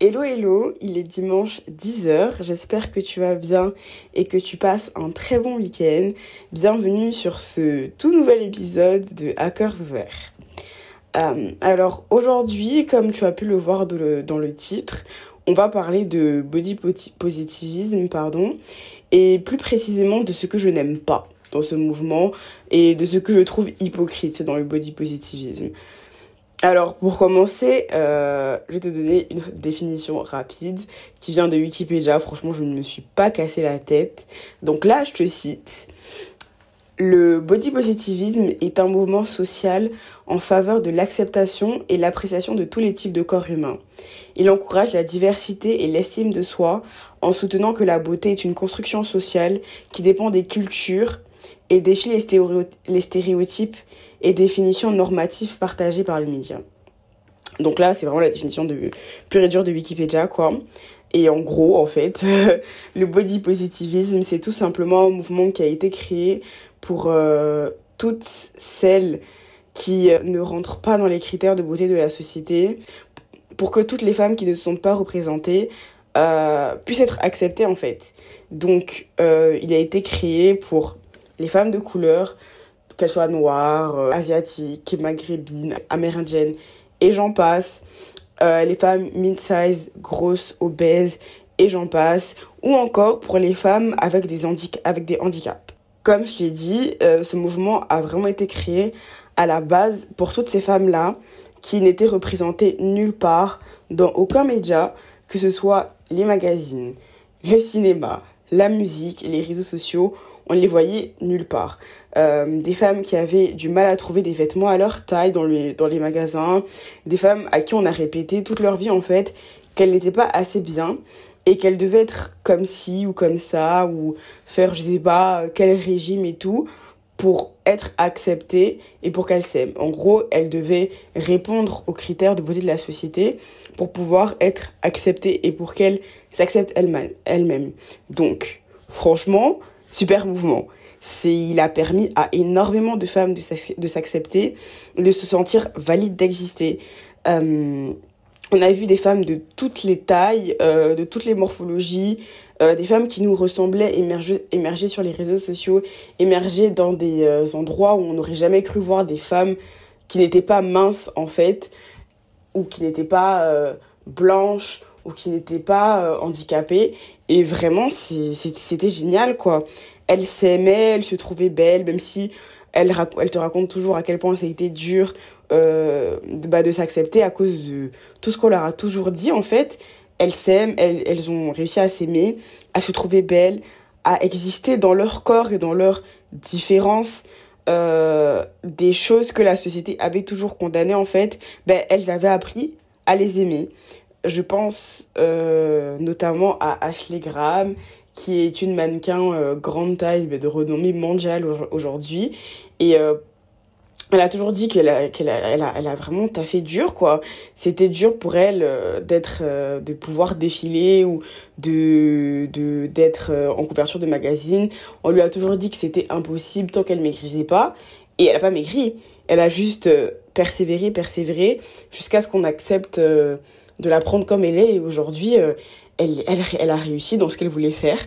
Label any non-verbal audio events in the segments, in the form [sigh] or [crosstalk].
Hello hello, il est dimanche 10h, j'espère que tu vas bien et que tu passes un très bon week-end. Bienvenue sur ce tout nouvel épisode de Hackers Ouverts. Euh, alors aujourd'hui, comme tu as pu le voir dans le, dans le titre, on va parler de body positivisme, pardon, et plus précisément de ce que je n'aime pas dans ce mouvement et de ce que je trouve hypocrite dans le body positivisme. Alors, pour commencer, euh, je vais te donner une définition rapide qui vient de Wikipédia. Franchement, je ne me suis pas cassé la tête. Donc là, je te cite. Le body positivisme est un mouvement social en faveur de l'acceptation et l'appréciation de tous les types de corps humains. Il encourage la diversité et l'estime de soi en soutenant que la beauté est une construction sociale qui dépend des cultures et défie les stéréotypes et définitions normatives partagées par les médias. Donc là, c'est vraiment la définition de pure et dure de Wikipédia, quoi. Et en gros, en fait, [laughs] le body positivisme, c'est tout simplement un mouvement qui a été créé pour euh, toutes celles qui euh, ne rentrent pas dans les critères de beauté de la société, pour que toutes les femmes qui ne sont pas représentées euh, puissent être acceptées, en fait. Donc, il a été créé pour les femmes de couleur, qu'elles soient noires, euh, asiatiques, maghrébines, amérindiennes, et j'en passe. Euh, les femmes mid-size, grosses, obèses, et j'en passe. Ou encore pour les femmes avec des, avec des handicaps. Comme je l'ai dit, euh, ce mouvement a vraiment été créé à la base pour toutes ces femmes-là qui n'étaient représentées nulle part dans aucun média, que ce soit les magazines, le cinéma, la musique, les réseaux sociaux, on les voyait nulle part. Euh, des femmes qui avaient du mal à trouver des vêtements à leur taille dans les, dans les magasins, des femmes à qui on a répété toute leur vie en fait qu'elles n'étaient pas assez bien et qu'elles devaient être comme ci ou comme ça ou faire je sais pas quel régime et tout pour être acceptées et pour qu'elles s'aiment. En gros, elles devaient répondre aux critères de beauté de la société pour pouvoir être acceptées et pour qu'elles s'acceptent elles-mêmes. Donc, franchement, super mouvement. C'est, il a permis à énormément de femmes de s'accepter, de se sentir valides d'exister. Euh, on a vu des femmes de toutes les tailles, euh, de toutes les morphologies, euh, des femmes qui nous ressemblaient émerger, émerger sur les réseaux sociaux, émerger dans des endroits où on n'aurait jamais cru voir des femmes qui n'étaient pas minces en fait, ou qui n'étaient pas blanches, ou qui n'étaient pas handicapées. Et vraiment, c'était génial, quoi. Elle s'aimait, elle se trouvait belle, même si elle, te raconte toujours à quel point ça a été dur euh, de, bah, de s'accepter à cause de tout ce qu'on leur a toujours dit, en fait. Elles s'aiment, elles, ont réussi à s'aimer, à se trouver belles, à exister dans leur corps et dans leur différence. Euh, des choses que la société avait toujours condamnées, en fait, ben, elles avaient appris à les aimer. Je pense euh, notamment à Ashley Graham, qui est une mannequin euh, grande taille de renommée mondiale aujourd'hui. Et euh, elle a toujours dit qu'elle a, qu'elle a, elle a, elle a vraiment taffé dur, quoi. C'était dur pour elle d'être, de pouvoir défiler ou de, de, d'être en couverture de magazine. On lui a toujours dit que c'était impossible tant qu'elle maîtrisait pas. Et elle a pas maigri. Elle a juste persévéré, persévéré, jusqu'à ce qu'on accepte de la prendre comme elle est. Et aujourd'hui, euh, elle, elle, elle, a réussi dans ce qu'elle voulait faire,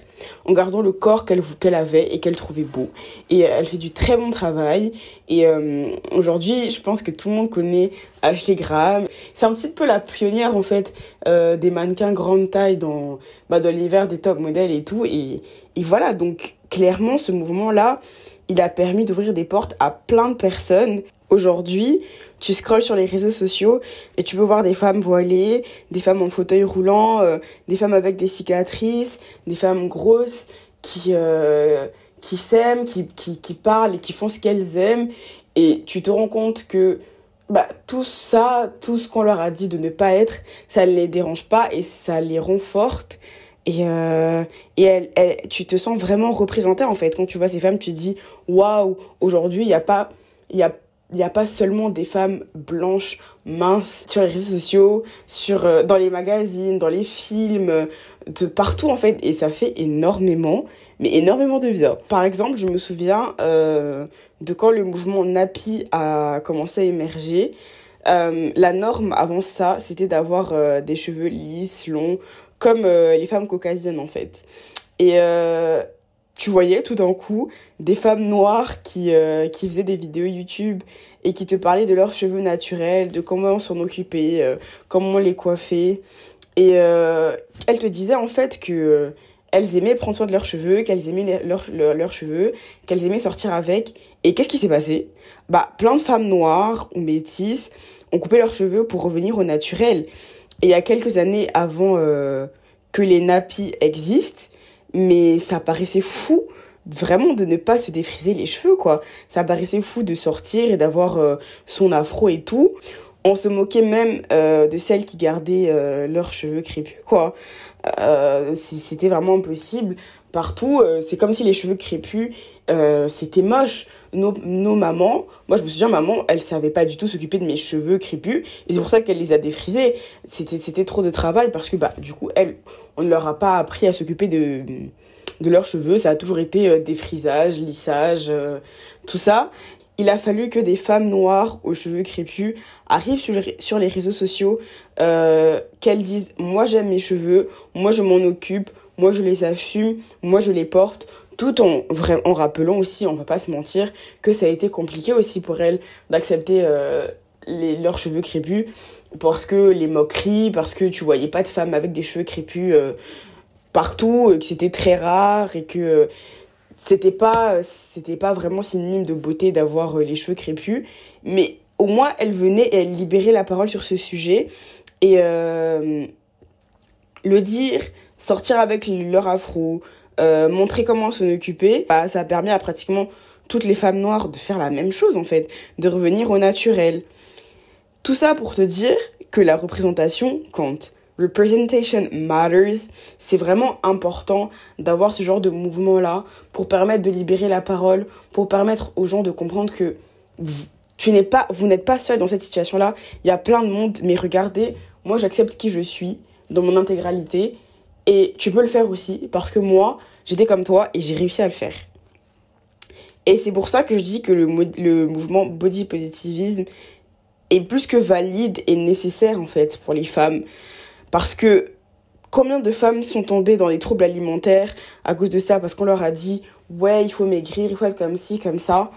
en gardant le corps qu'elle avait et qu'elle trouvait beau. Et elle fait du très bon travail. Et euh, aujourd'hui, je pense que tout le monde connaît Ashley Graham. C'est un petit peu la pionnière, en fait, euh, des mannequins grande taille dans, bah, dans l'hiver des top modèles et tout. Et, et voilà, donc clairement, ce mouvement-là, il a permis d'ouvrir des portes à plein de personnes Aujourd'hui, tu scrolles sur les réseaux sociaux et tu peux voir des femmes voilées, des femmes en fauteuil roulant, euh, des femmes avec des cicatrices, des femmes grosses qui, euh, qui s'aiment, qui, qui, parlent et qui font ce qu'elles aiment. Et tu te rends compte que bah, tout ça, tout ce qu'on leur a dit de ne pas être, ça ne les dérange pas et ça les rend fortes. Et, euh, et tu te sens vraiment représentée en fait. Quand tu vois ces femmes, tu te dis waouh, aujourd'hui, il n'y a pas. Y a il n'y a pas seulement des femmes blanches, minces, sur les réseaux sociaux, sur, euh, dans les magazines, dans les films, de partout en fait. Et ça fait énormément, mais énormément de bien. Par exemple, je me souviens euh, de quand le mouvement Napi a commencé à émerger. la norme avant ça, c'était d'avoir des cheveux lisses, longs, comme les femmes caucasiennes en fait. Et tu voyais tout d'un coup des femmes noires qui, qui faisaient des vidéos YouTube et qui te parlaient de leurs cheveux naturels, de comment s'en occuper, comment les coiffer. Et elles te disaient en fait que elles aimaient prendre soin de leurs cheveux, qu'elles aimaient leurs cheveux, qu'elles aimaient sortir avec. Et qu'est-ce qui s'est passé? Bah, plein de femmes noires ou métisses ont coupé leurs cheveux pour revenir au naturel. Et il y a quelques années avant euh, que les nappies existent, mais ça paraissait fou vraiment de ne pas se défriser les cheveux quoi. Ça paraissait fou de sortir et d'avoir euh, son afro et tout. On se moquait même euh, de celles qui gardaient leurs cheveux crépus quoi. Euh, c'était vraiment impossible. Partout, euh, c'est comme si les cheveux crépus, euh, c'était moche. Nos, nos mamans, moi je me souviens, maman, elle savait pas du tout s'occuper de mes cheveux crépus. Et c'est pour ça qu'elle les a défrisés. C'était, c'était trop de travail parce que, bah, du coup, elle, on ne leur a pas appris à s'occuper de, de leurs cheveux. Ça a toujours été défrisage, lissage, tout ça il a fallu que des femmes noires aux cheveux crépus arrivent sur les, réseaux sociaux, euh, qu'elles disent moi j'aime mes cheveux, moi je m'en occupe, moi je les assume, moi je les porte, tout en, rappelant aussi, on va pas se mentir, que ça a été compliqué aussi pour elles d'accepter euh, leurs cheveux crépus parce que les moqueries, parce que tu voyais pas de femmes avec des cheveux crépus euh, partout, que c'était très rare et que c'était pas pas vraiment synonyme de beauté d'avoir euh, les cheveux crépus. Mais au moins elle venait et elle libérait la parole sur ce sujet. Et euh, le dire sortir avec leur afro euh, montrer comment s'en occuper bah, ça a permis à pratiquement toutes les femmes noires de faire la même chose en fait de revenir au naturel tout ça pour te dire que la représentation compte Representation matters. C'est vraiment important d'avoir ce genre de mouvement-là pour permettre de libérer la parole, pour permettre aux gens de comprendre que tu n'es pas, vous n'êtes pas seul dans cette situation-là. Il y a plein de monde, mais regardez, moi j'accepte qui je suis dans mon intégralité et tu peux le faire aussi parce que moi j'étais comme toi et j'ai réussi à le faire. Et c'est pour ça que je dis que le, mouvement body positivisme est plus que valide et nécessaire en fait pour les femmes. Parce que combien de femmes sont tombées dans les troubles alimentaires à cause de ça? Parce qu'on leur a dit, ouais, il faut maigrir, il faut être comme ci, comme ça.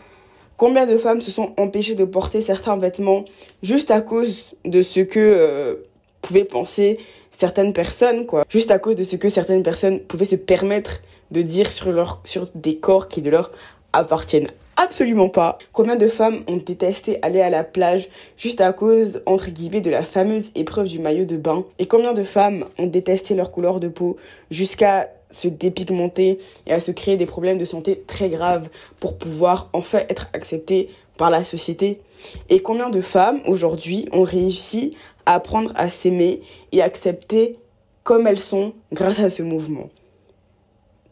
Combien de femmes se sont empêchées de porter certains vêtements juste à cause de ce que euh, pouvaient penser certaines personnes, quoi? Juste à cause de ce que certaines personnes pouvaient se permettre de dire sur, des corps qui de leur appartiennent absolument pas. Combien de femmes ont détesté aller à la plage juste à cause, entre guillemets, de la fameuse épreuve du maillot de bain? Et combien de femmes ont détesté leur couleur de peau jusqu'à se dépigmenter et à se créer des problèmes de santé très graves pour pouvoir enfin être acceptées par la société? Et combien de femmes aujourd'hui ont réussi à apprendre à s'aimer et accepter comme elles sont grâce à ce mouvement?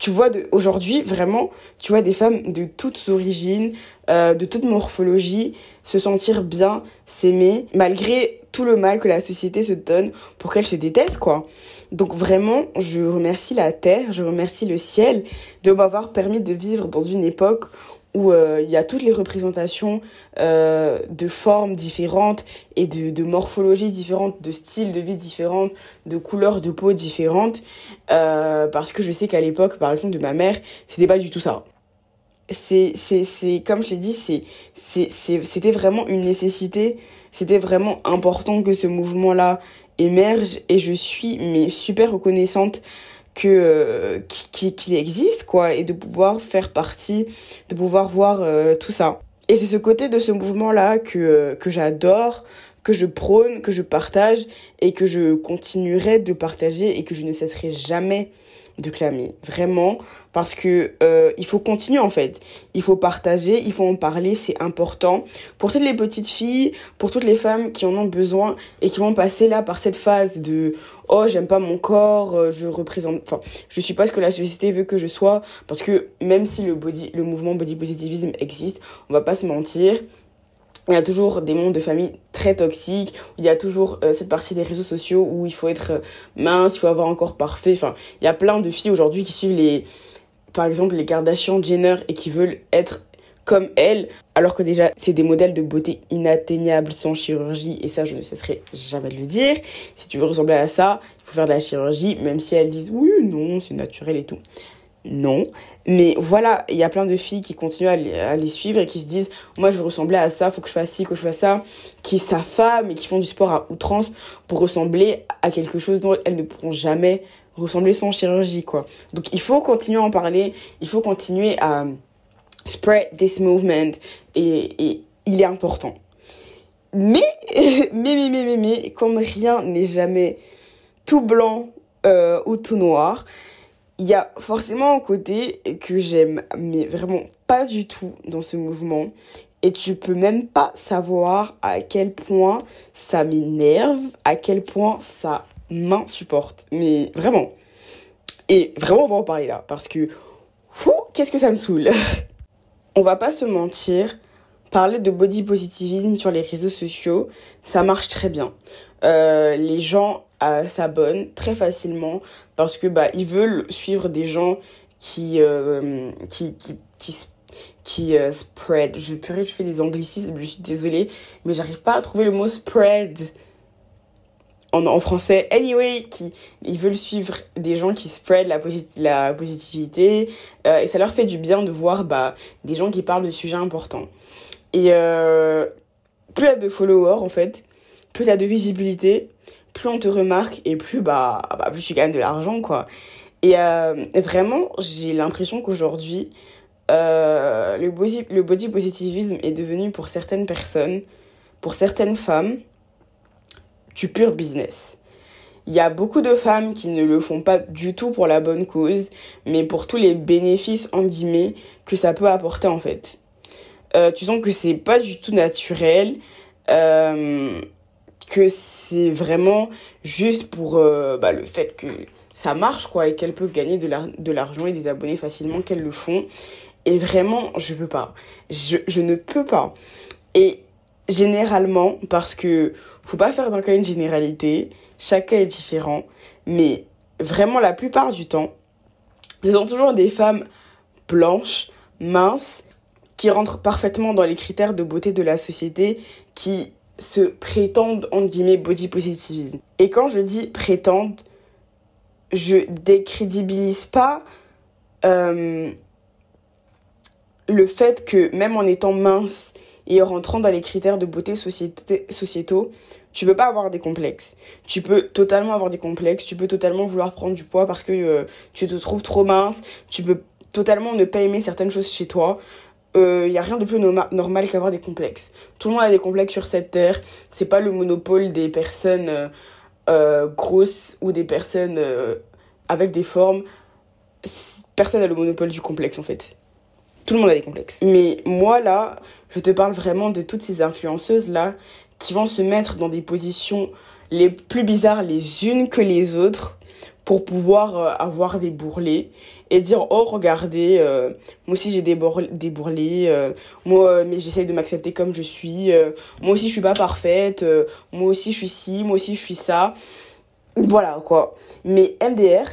Tu vois aujourd'hui vraiment tu vois des femmes de toutes origines euh, de toute morphologie se sentir bien s'aimer malgré tout le mal que la société se donne pour qu'elles se détestent quoi. Donc vraiment je remercie la terre je remercie le ciel de m'avoir permis de vivre dans une époque où euh, il y a toutes les représentations euh, de formes différentes et de, de morphologies différentes, de styles de vie différents, de couleurs de peau différentes. Euh, parce que je sais qu'à l'époque, par exemple, de ma mère, c'était pas du tout ça. C'est, c'est, c'est, comme je t'ai dit, c'est, c'était vraiment une nécessité. C'était vraiment important que ce mouvement-là émerge et je suis mais super reconnaissante que qu'il qui, existe quoi et de pouvoir faire partie de pouvoir voir euh, tout ça. Et c'est ce côté de ce mouvement là que que j'adore que je prône que je partage et que je continuerai de partager et que je ne cesserai jamais de clamer, vraiment, parce que euh, il faut continuer en fait. Il faut partager, il faut en parler, c'est important. Pour toutes les petites filles, pour toutes les femmes qui en ont besoin et qui vont passer là par cette phase de oh j'aime pas mon corps, euh, je représente, enfin je suis pas ce que la société veut que je sois, parce que même si le body, le mouvement body positivisme existe, on va pas se mentir, il y a toujours des mondes de famille très toxiques, il y a toujours euh, cette partie des réseaux sociaux où il faut être euh, mince, il faut avoir un corps parfait. Enfin, il y a plein de filles aujourd'hui qui suivent les, par exemple, les Kardashian, Jenner et qui veulent être comme elle, alors que déjà c'est des modèles de beauté inatteignables sans chirurgie, et ça je ne cesserai jamais de le dire. Si tu veux ressembler à ça, il faut faire de la chirurgie, même si elles disent oui, non, c'est naturel et tout. Non, mais voilà, il y a plein de filles qui continuent à les, suivre et qui se disent Moi je veux ressembler à ça, faut que je fasse ci, que je fasse ça, qui sa femme et qui font du sport à outrance pour ressembler à quelque chose dont elles ne pourront jamais ressembler sans chirurgie, quoi. Donc il faut continuer à en parler, il faut continuer à spread this movement et, il est important. Mais, [laughs] mais, mais, mais, mais, mais, comme rien n'est jamais tout blanc euh, ou tout noir, il y a forcément un côté que j'aime, mais vraiment pas du tout dans ce mouvement. Et tu peux même pas savoir à quel point ça m'énerve, à quel point ça m'insupporte. Mais vraiment. Et vraiment, on va en parler là. Parce que, qu'est-ce que ça me saoule [laughs] On va pas se mentir, parler de body positivisme sur les réseaux sociaux, ça marche très bien. Euh, les gens euh, s'abonnent très facilement parce que bah ils veulent suivre des gens qui euh, qui qui qui, spread. Je je fais des anglicismes, je suis désolée, mais j'arrive pas à trouver le mot spread en, français. Anyway, qui ils veulent suivre des gens qui spread la, la positivité et ça leur fait du bien de voir bah des gens qui parlent de sujets importants. Et plus il y a de followers en fait, plus tu as de visibilité, plus on te remarque et plus bah, bah plus tu gagnes de l'argent quoi. Et euh, vraiment, j'ai l'impression qu'aujourd'hui euh, le body le body positivisme est devenu pour certaines personnes, pour certaines femmes du pur business. Il y a beaucoup de femmes qui ne le font pas du tout pour la bonne cause, mais pour tous les bénéfices en guillemets que ça peut apporter en fait. Euh, tu sens que c'est pas du tout naturel. Euh, que c'est vraiment juste pour euh, bah, le fait que ça marche quoi et qu'elles peuvent gagner de l'argent et des abonnés facilement qu'elles le font et vraiment je peux pas je, je ne peux pas et généralement parce que faut pas faire dans cas une généralité chacun est différent mais vraiment la plupart du temps ce sont toujours des femmes blanches minces qui rentrent parfaitement dans les critères de beauté de la société qui se prétendent, en guillemets, body positivisme. Et quand je dis prétendent, je décrédibilise pas euh, le fait que même en étant mince et en rentrant dans les critères de beauté sociétaux, tu peux pas avoir des complexes. Tu peux totalement avoir des complexes, tu peux totalement vouloir prendre du poids parce que euh, tu te trouves trop mince, tu peux totalement ne pas aimer certaines choses chez toi il euh, y a rien de plus normal qu'avoir des complexes. Tout le monde a des complexes sur cette terre. C'est pas le monopole des personnes euh, euh, grosses ou des personnes avec des formes. Personne n'a le monopole du complexe en fait. Tout le monde a des complexes. Mais moi là, je te parle vraiment de toutes ces influenceuses là qui vont se mettre dans des positions les plus bizarres les unes que les autres pour pouvoir avoir des bourrelets et dire oh regardez euh, moi aussi j'ai des, des bourrelets euh, moi euh, mais j'essaye de m'accepter comme je suis moi aussi je suis pas parfaite moi aussi je suis ci moi aussi je suis ça voilà quoi mais MDR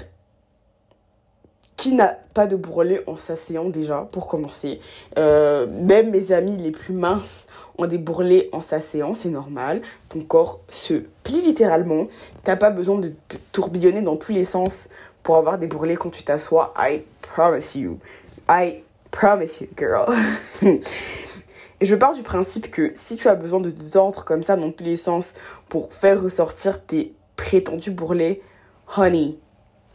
qui n'a pas de bourrelet en s'asseyant déjà pour commencer même mes amis les plus minces ont des bourrelets en s'asseyant, c'est normal. Ton corps se plie littéralement. T'as pas besoin de tourbillonner dans tous les sens pour avoir des brûlés quand tu t'assois. I promise you. I promise you, girl. [laughs] Et je pars du principe que si tu as besoin de te tendre comme ça dans tous les sens pour faire ressortir tes prétendus bourrelets, honey,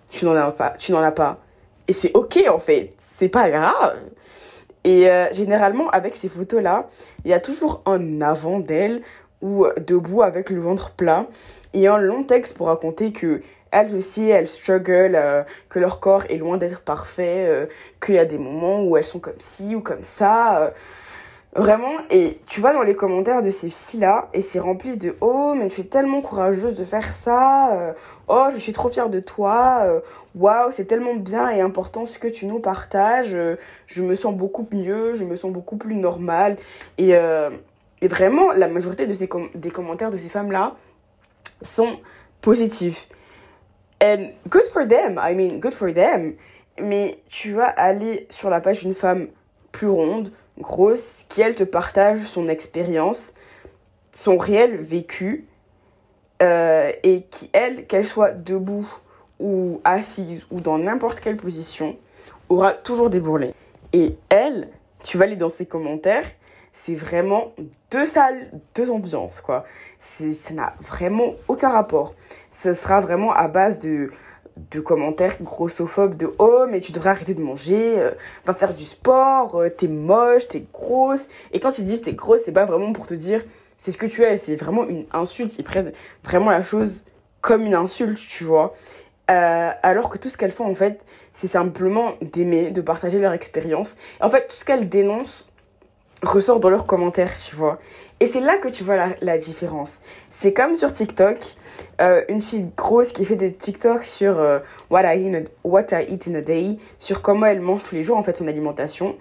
tu n'en as pas. Tu n'en as pas. Et c'est ok en fait. C'est pas grave. Et euh, généralement, avec ces photos-là, il y a toujours un avant d'elle ou debout avec le ventre plat et un long texte pour raconter que elles aussi, elles struggle, euh, que leur corps est loin d'être parfait, euh, qu'il y a des moments où elles sont comme ci ou comme ça. Euh. vraiment, et tu vois dans les commentaires de ces filles-là, et c'est rempli de Oh, mais tu es tellement courageuse de faire ça. oh, je suis trop fière de toi. Waouh, c'est tellement bien et important ce que tu nous partages. je me sens beaucoup mieux, je me sens beaucoup plus normale. Et, et vraiment, la majorité de ces des commentaires de ces femmes-là sont positifs. And good for them, I mean, good for them. Mais tu vas aller sur la page d'une femme plus ronde, grosse qui, elle, te partage son expérience, son réel vécu, euh, et qui, elle, qu'elle soit debout ou assise ou dans n'importe quelle position, aura toujours des bourrelets. Et elle, tu vas aller dans ses commentaires, c'est vraiment deux salles, deux ambiances, quoi. Ça n'a vraiment aucun rapport. Ce sera vraiment à base de, de commentaires grossophobes de oh mais tu devrais arrêter de manger, euh, va faire du sport, euh, t'es moche, t'es grosse. Et quand ils disent t'es grosse, c'est pas vraiment pour te dire c'est ce que tu es, c'est vraiment une insulte. Ils prennent vraiment la chose comme une insulte, tu vois. Euh, alors que tout ce qu'elles font en fait, c'est simplement d'aimer, de partager leur expérience. En fait, tout ce qu'elles dénoncent ressort dans leurs commentaires, tu vois. Et c'est là que tu vois la, différence. C'est comme sur TikTok, euh, une fille grosse qui fait des TikTok sur euh, what, I eat in a day, sur comment elle mange tous les jours en fait son alimentation,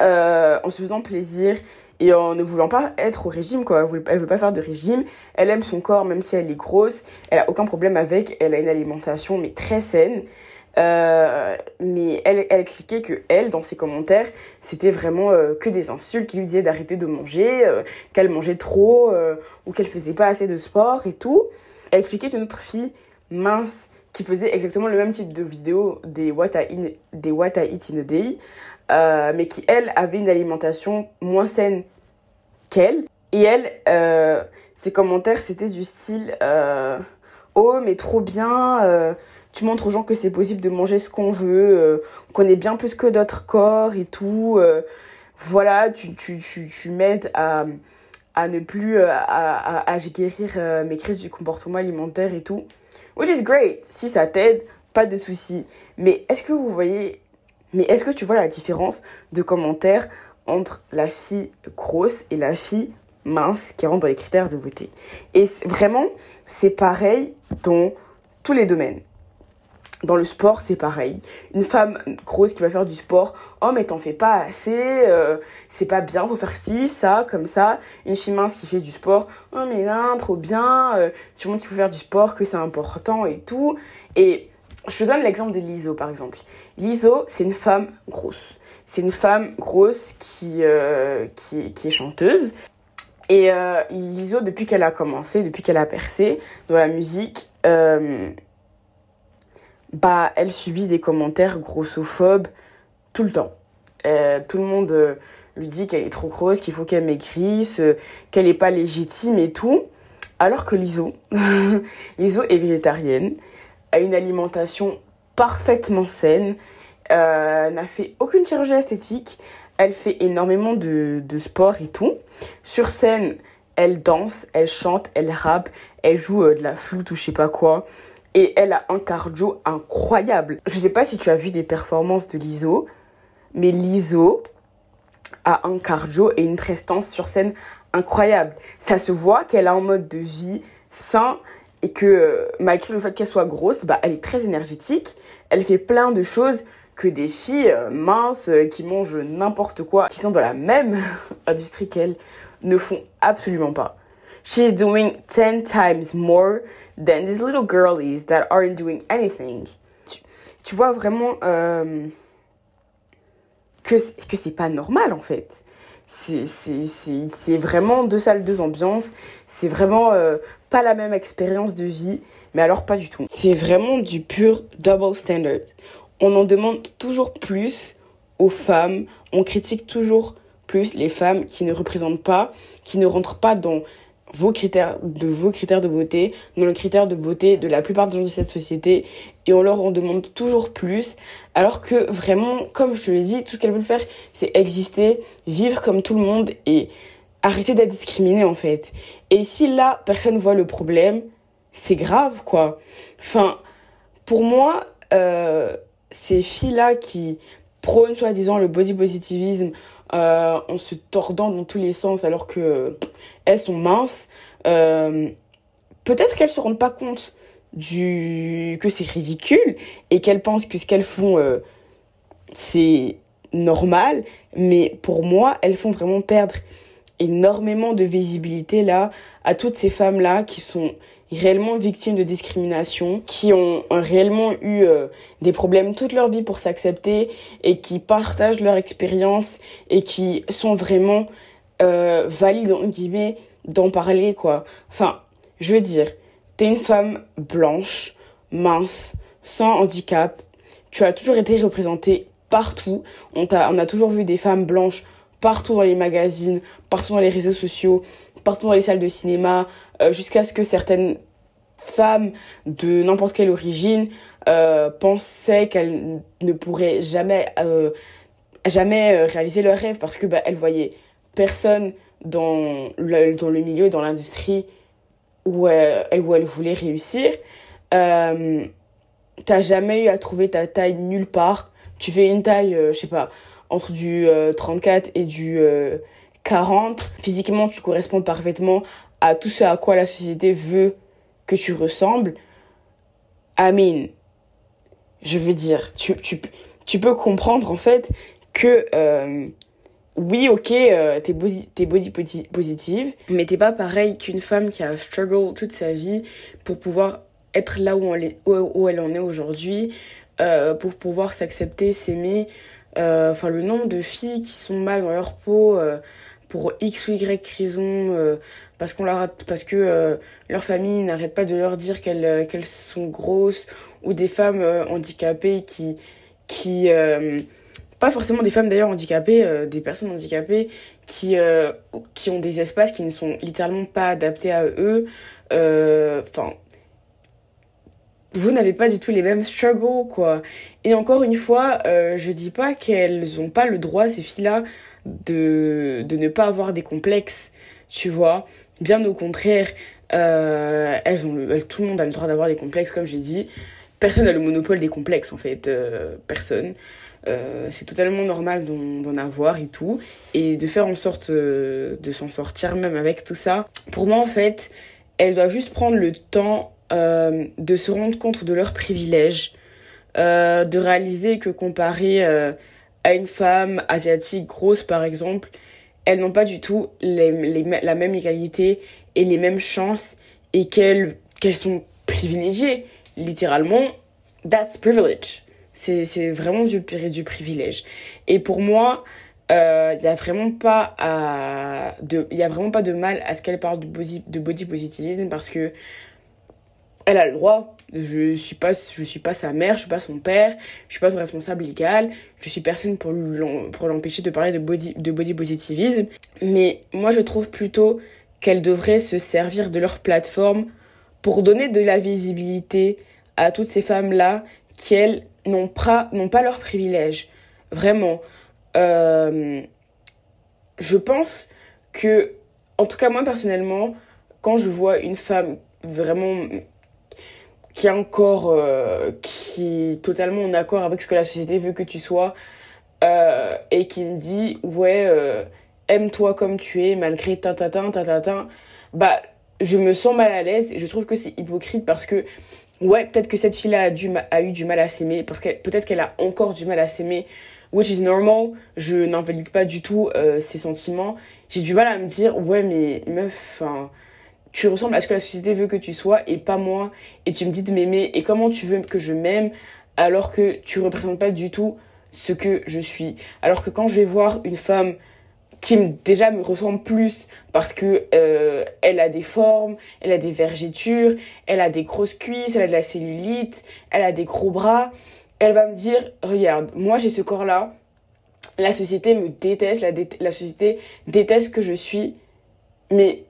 euh, en se faisant plaisir et en ne voulant pas être au régime quoi. Elle veut, veut pas faire de régime. Elle aime son corps même si elle est grosse. Elle a aucun problème avec. Elle a une alimentation mais très saine. Euh, mais elle, expliquait que elle, dans ses commentaires, c'était vraiment euh, que des insultes qui lui disaient d'arrêter de manger, euh, qu'elle mangeait trop ou qu'elle faisait pas assez de sport et tout. Elle expliquait qu'une autre fille mince qui faisait exactement le même type de vidéo des What des What I Eat in a Day, mais qui elle avait une alimentation moins saine qu'elle. Et elle, ses commentaires c'était du style Oh, mais trop bien tu montres aux gens que c'est possible de manger ce qu'on veut, euh, qu'on est bien plus que d'autres corps et tout. Euh, voilà, tu, tu, tu, tu m'aides à, à ne plus euh, à, à, guérir mes crises du comportement alimentaire et tout. Which is great. Si ça t'aide, pas de souci. Mais est-ce que vous voyez, mais est-ce que tu vois la différence de commentaires entre la fille grosse et la fille mince qui rentre dans les critères de beauté? Et vraiment, c'est pareil dans tous les domaines. Dans le sport, c'est pareil. Une femme grosse qui va faire du sport, oh mais t'en fais pas assez, euh, c'est pas bien, faut faire ci, ça, comme ça. Une fille mince qui fait du sport, oh mais là, trop bien, euh, tu montres qu'il faut faire du sport, que c'est important et tout. Et je te donne l'exemple de Liso par exemple. Liso, c'est une femme grosse. C'est une femme grosse qui, euh, qui, qui, est chanteuse. Et Liso, depuis qu'elle a commencé, depuis qu'elle a percé dans la musique, bah, elle subit des commentaires grossophobes tout le temps. Euh, tout le monde euh, lui dit qu'elle est trop grosse, qu'il faut qu'elle maigrisse, euh, qu'elle n'est pas légitime et tout. Alors que Liso, Liso [laughs] est végétarienne, a une alimentation parfaitement saine, n'a fait aucune chirurgie esthétique, elle fait énormément de, sport et tout. Sur scène, elle danse, elle chante, elle rappe, elle joue de la flûte ou je sais pas quoi et elle a un cardio incroyable. Je sais pas si tu as vu des performances de l'ISO, mais l'ISO a un cardio et une prestance sur scène incroyable. Ça se voit qu'elle a un mode de vie sain et que euh, malgré le fait qu'elle soit grosse, bah, elle est très énergétique. Elle fait plein de choses que des filles euh, minces euh, qui mangent n'importe quoi, qui sont dans la même [laughs] industrie qu'elle, ne font absolument pas. She's doing 10 times more than these little girlies that aren't doing anything. Tu, vois vraiment euh, que, c'est pas normal en fait. C'est vraiment deux salles, deux ambiances. C'est vraiment euh, pas la même expérience de vie, mais alors pas du tout. C'est vraiment du pur double standard. On en demande toujours plus aux femmes, on critique toujours plus les femmes qui ne représentent pas, qui ne rentrent pas dans vos critères, de vos critères de beauté, dans le critère de beauté de la plupart des gens de cette société, et on leur en demande toujours plus, alors que vraiment, comme je te l'ai dit, tout ce qu'elles veulent faire, c'est exister, vivre comme tout le monde, et arrêter d'être discriminées, en fait. Et si là, personne voit le problème, c'est grave, quoi. Enfin, pour moi, euh, ces filles-là qui prônent soi-disant le body positivisme, euh, en se tordant dans tous les sens alors que elles sont minces. Euh, peut-être qu'elles se rendent pas compte du que c'est ridicule et qu'elles pensent que ce qu'elles font euh, c'est normal, mais pour moi, elles font vraiment perdre énormément de visibilité là à toutes ces femmes là qui sont réellement victimes de discrimination, qui ont réellement eu euh, des problèmes toute leur vie pour s'accepter et qui partagent leur expérience et qui sont vraiment euh, valides, en guillemets, d'en parler, quoi. Enfin, je veux dire, t'es une femme blanche, mince, sans handicap, tu as toujours été représentée partout. On, a, on a toujours vu des femmes blanches partout dans les magazines, partout dans les réseaux sociaux, partout dans les salles de cinéma, euh, jusqu'à ce que certaines femmes de n'importe quelle origine euh, pensaient qu'elles ne pourraient jamais, euh, jamais réaliser leur rêve parce que bah, elles voyaient personne dans le, dans le milieu, dans l'industrie où, elles, où voulaient réussir. T'as jamais eu à trouver ta taille nulle part. Tu fais une taille, je sais pas, entre du 34 et du 40. Physiquement, tu corresponds parfaitement à tout ce à quoi la société veut que tu ressembles. Amen. Je veux dire, tu, tu, tu peux comprendre en fait que euh, oui, ok, euh, t'es body, body positive, mais t'es pas pareil qu'une femme qui a struggle toute sa vie pour pouvoir être là où, elle, en est aujourd'hui, euh, pour pouvoir s'accepter, s'aimer. Enfin, le nombre de filles qui sont mal dans leur peau, pour X ou Y raison, euh, parce, qu'on leur parce que euh, leur famille n'arrête pas de leur dire qu'elles euh, qu'elles sont grosses, ou des femmes handicapées qui... qui pas forcément des femmes d'ailleurs handicapées, des personnes handicapées qui, qui ont des espaces qui ne sont littéralement pas adaptés à eux. Enfin, vous n'avez pas du tout les mêmes struggles, quoi. Et encore une fois, je dis pas qu'elles n'ont pas le droit, ces filles-là, de, de ne pas avoir des complexes, tu vois. Bien au contraire, euh, elles ont tout le monde a le droit d'avoir des complexes, comme je l'ai dit. Personne n'a le monopole des complexes, en fait. Euh, personne. Euh, c'est totalement normal d'en avoir et tout. Et de faire en sorte de s'en sortir même avec tout ça. Pour moi, en fait, elles doivent juste prendre le temps de se rendre compte de leurs privilèges. de réaliser que comparé à une femme asiatique grosse, par exemple, elles n'ont pas du tout la même égalité et les mêmes chances et qu'elles sont privilégiées. Littéralement, that's privilege. C'est vraiment du, du privilège. Et pour moi, il euh, n'y a vraiment pas de a vraiment pas de mal à ce qu'elle parle de body, de body positivisme parce que elle a le droit. Je suis pas, je suis pas sa mère, je suis pas son père, je suis pas son responsable légal, je suis personne pour l'empêcher de parler de body, de body positivisme. Mais moi, je trouve plutôt qu'elle devrait se servir de leur plateforme pour donner de la visibilité à toutes ces femmes-là qui, elles, n'ont pas, pas leur privilège. Vraiment. Euh, je pense que, en tout cas, moi, personnellement, quand je vois une femme vraiment qui est encore euh, qui est totalement en accord avec ce que la société veut que tu sois euh, et qui me dit ouais euh, aime-toi comme tu es malgré ta ta ta ta ta bah je me sens mal à l'aise et je trouve que c'est hypocrite parce que ouais peut-être que cette fille là a, a eu du mal à s'aimer parce que peut-être qu'elle a encore du mal à s'aimer which is normal. Je n'invalide pas du tout ses sentiments. J'ai du mal à me dire ouais mais meuf enfin tu ressembles à ce que la société veut que tu sois et pas moi. Et tu me dis de m'aimer et comment tu veux que je m'aime alors que tu représentes pas du tout ce que je suis. Alors que quand je vais voir une femme qui déjà me ressemble plus parce que euh, elle a des formes, elle a des vergetures, elle a des grosses cuisses, elle a de la cellulite, elle a des gros bras, elle va me dire regarde, moi j'ai ce corps là, la société me déteste, la, la société déteste que je suis, mais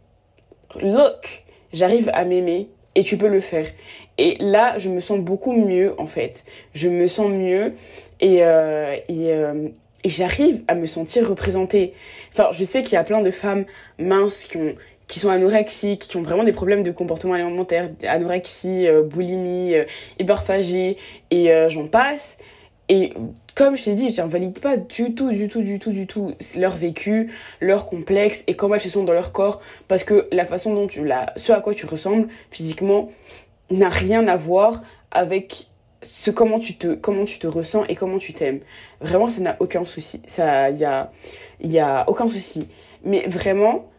look, j'arrive à m'aimer et tu peux le faire. Et là, je me sens beaucoup mieux en fait. Je me sens mieux et, euh, et, euh, et j'arrive à me sentir représentée. Enfin, je sais qu'il y a plein de femmes minces qui ont qui sont anorexiques, qui ont vraiment des problèmes de comportement alimentaire, anorexie, euh, boulimie, hyperphagie, et j'en passe. Et comme je t'ai dit, j'invalide pas du tout, du tout, du tout, du tout leur vécu, leur complexe et comment elles se sont dans leur corps. Parce que la façon dont tu, la, ce à quoi tu ressembles physiquement n'a rien à voir avec ce comment tu te, comment tu te ressens et comment tu t'aimes. Vraiment, ça n'a aucun souci. Ça, y a, y a aucun souci. Mais vraiment,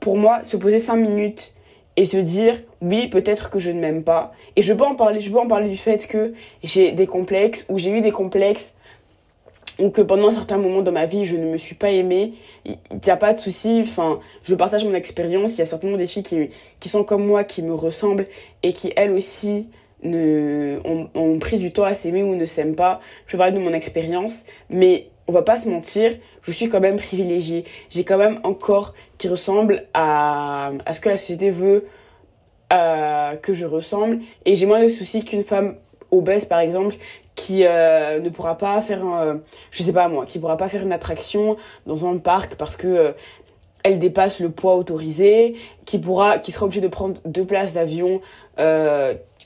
pour moi, se poser 5 minutes et se dire, oui, peut-être que je ne m'aime pas. Et je peux en parler, je en parler du fait que j'ai des complexes, ou j'ai eu des complexes, ou que pendant un certain moment dans ma vie, je ne me suis pas aimée. Il n'y a pas de souci. Enfin, je partage mon expérience. Il y a certainement des filles qui, sont comme moi, qui me ressemblent, et qui, elles aussi, ont, pris du temps à s'aimer ou ne s'aiment pas. Je vais parler de mon expérience. Mais on va pas se mentir, je suis quand même privilégiée. J'ai quand même un corps qui ressemble à, à ce que la société veut euh, que je ressemble. Et j'ai moins de soucis qu'une femme obèse, par exemple, qui euh, ne pourra pas faire, un, je sais pas moi, qui pourra pas faire une attraction dans un parc parce que euh, elle dépasse le poids autorisé, qui pourra, qui sera obligée de prendre deux places d'avion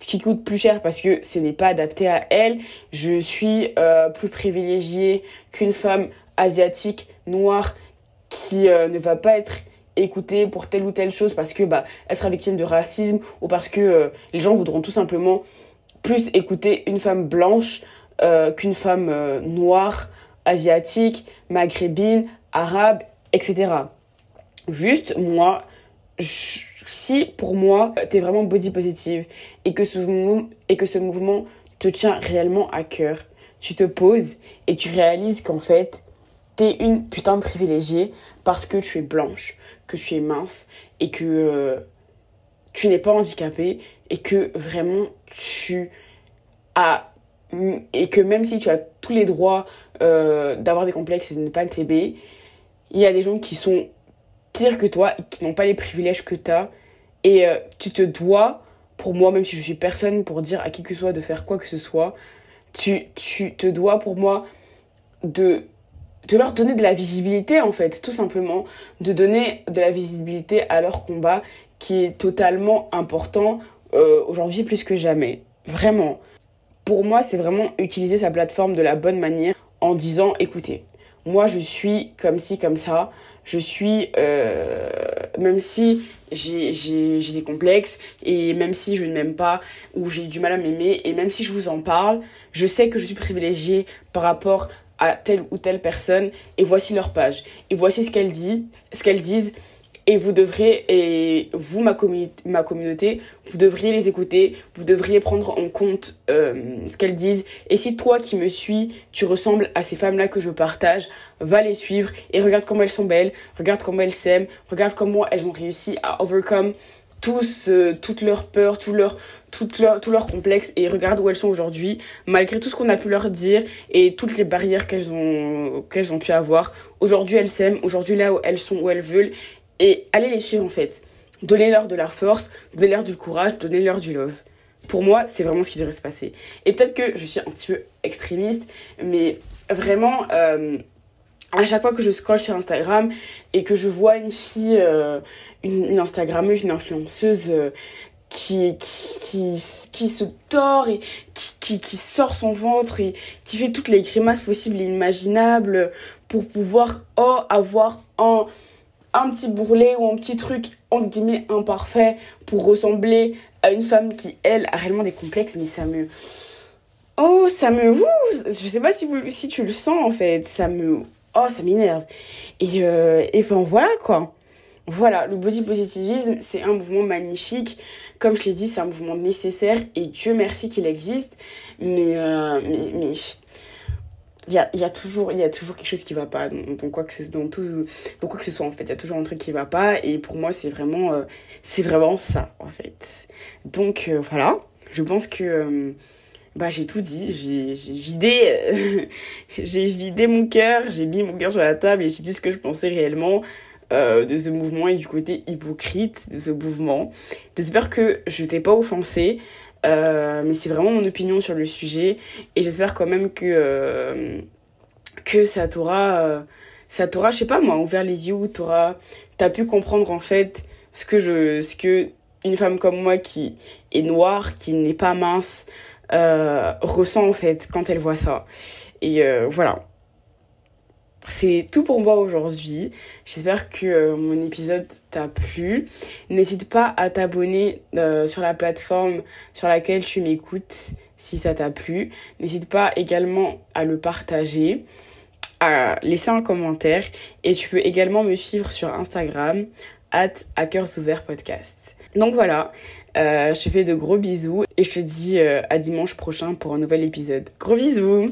qui coûte plus cher parce que ce n'est pas adapté à elle. Je suis plus privilégiée qu'une femme asiatique noire qui ne va pas être écoutée pour telle ou telle chose parce que bah elle sera victime de racisme ou parce que euh, les gens voudront tout simplement plus écouter une femme blanche euh, qu'une femme euh, noire, asiatique, maghrébine, arabe, etc. Juste moi, si pour moi t'es vraiment body positive et que ce mouvement, et que ce mouvement te tient réellement à cœur, tu te poses et tu réalises qu'en fait t'es une putain de privilégiée parce que tu es blanche, que tu es mince et que euh, tu n'es pas handicapée et que vraiment tu as et que même si tu as tous les droits euh, d'avoir des complexes et de ne pas t'aimer, il y a des gens qui sont pires que toi et qui n'ont pas les privilèges que tu as et euh, tu te dois pour moi même si je suis personne pour dire à qui que ce soit de faire quoi que ce soit, tu tu te dois pour moi de de leur donner de la visibilité en fait, tout simplement, de donner de la visibilité à leur combat qui est totalement important euh, aujourd'hui plus que jamais. Vraiment. Pour moi, c'est vraiment utiliser sa plateforme de la bonne manière en disant, écoutez, moi je suis comme ci, comme ça, je suis, euh, même si j'ai des complexes, et même si je ne m'aime pas, ou j'ai du mal à m'aimer, et même si je vous en parle, je sais que je suis privilégiée par rapport à telle ou telle personne et voici leur page. Et voici ce qu'elles disent ce qu'elles disent et vous devrez et vous ma, ma communauté vous devriez les écouter vous devriez prendre en compte euh, ce qu'elles disent. Et si toi qui me suis tu ressembles à ces femmes là que je partage va les suivre et regarde comment elles sont belles regarde comment elles s'aiment regarde comment elles ont réussi à overcome tous, euh, toute leur peur, tout leur, toute leur, tout leur complexe et regarde où elles sont aujourd'hui, malgré tout ce qu'on a pu leur dire et toutes les barrières qu'elles ont, qu'elles ont pu avoir. Aujourd'hui, elles s'aiment, aujourd'hui, là où elles sont, où elles veulent, et allez les suivre en fait. Donnez-leur de la force, donnez-leur du courage, donnez-leur du love. Pour moi, c'est vraiment ce qui devrait se passer. Et peut-être que je suis un petit peu extrémiste, mais vraiment, euh, à chaque fois que je scrolle sur Instagram et que je vois une fille, euh, une, Instagrammeuse, une influenceuse euh, qui, se tord et qui, sort son ventre et qui fait toutes les grimaces possibles et imaginables pour pouvoir oh, avoir un, petit bourrelet ou un petit truc entre guillemets imparfait pour ressembler à une femme qui, elle, a réellement des complexes, mais ça me... Oh, ça me... je sais pas si, vous, si tu le sens en fait, ça me oh, ça m'énerve. Et, euh, et ben voilà quoi. Voilà, le body positivisme, c'est un mouvement magnifique. Comme je l'ai dit, c'est un mouvement nécessaire et Dieu merci qu'il existe. Mais, euh, mais, mais il y a, y, a toujours, y a toujours quelque chose qui va pas dans, quoi que ce, dans tout, dans quoi que ce soit en fait. Il y a toujours un truc qui va pas et pour moi, c'est vraiment, euh, c'est vraiment ça en fait. Donc euh, voilà, je pense que bah j'ai tout dit, j'ai vidé, [laughs] j'ai vidé mon cœur, j'ai mis mon cœur sur la table et j'ai dit ce que je pensais réellement euh, de ce mouvement et du côté hypocrite de ce mouvement. J'espère que je t'ai pas offensé, euh, mais c'est vraiment mon opinion sur le sujet et j'espère quand même que euh, que ça t'aura, euh, ça t'aura, je sais pas moi, ouvert les yeux, t'auras, t'as pu comprendre en fait ce que je, ce que une femme comme moi qui est noire, qui n'est pas mince, euh, ressent en fait quand elle voit ça. Et euh, voilà. C'est tout pour moi aujourd'hui. J'espère que euh, mon épisode t'a plu. N'hésite pas à t'abonner sur la plateforme sur laquelle tu m'écoutes si ça t'a plu. N'hésite pas également à le partager, à laisser un commentaire et tu peux également me suivre sur Instagram at Podcast. Donc voilà, je te fais de gros bisous et je te dis à dimanche prochain pour un nouvel épisode. Gros bisous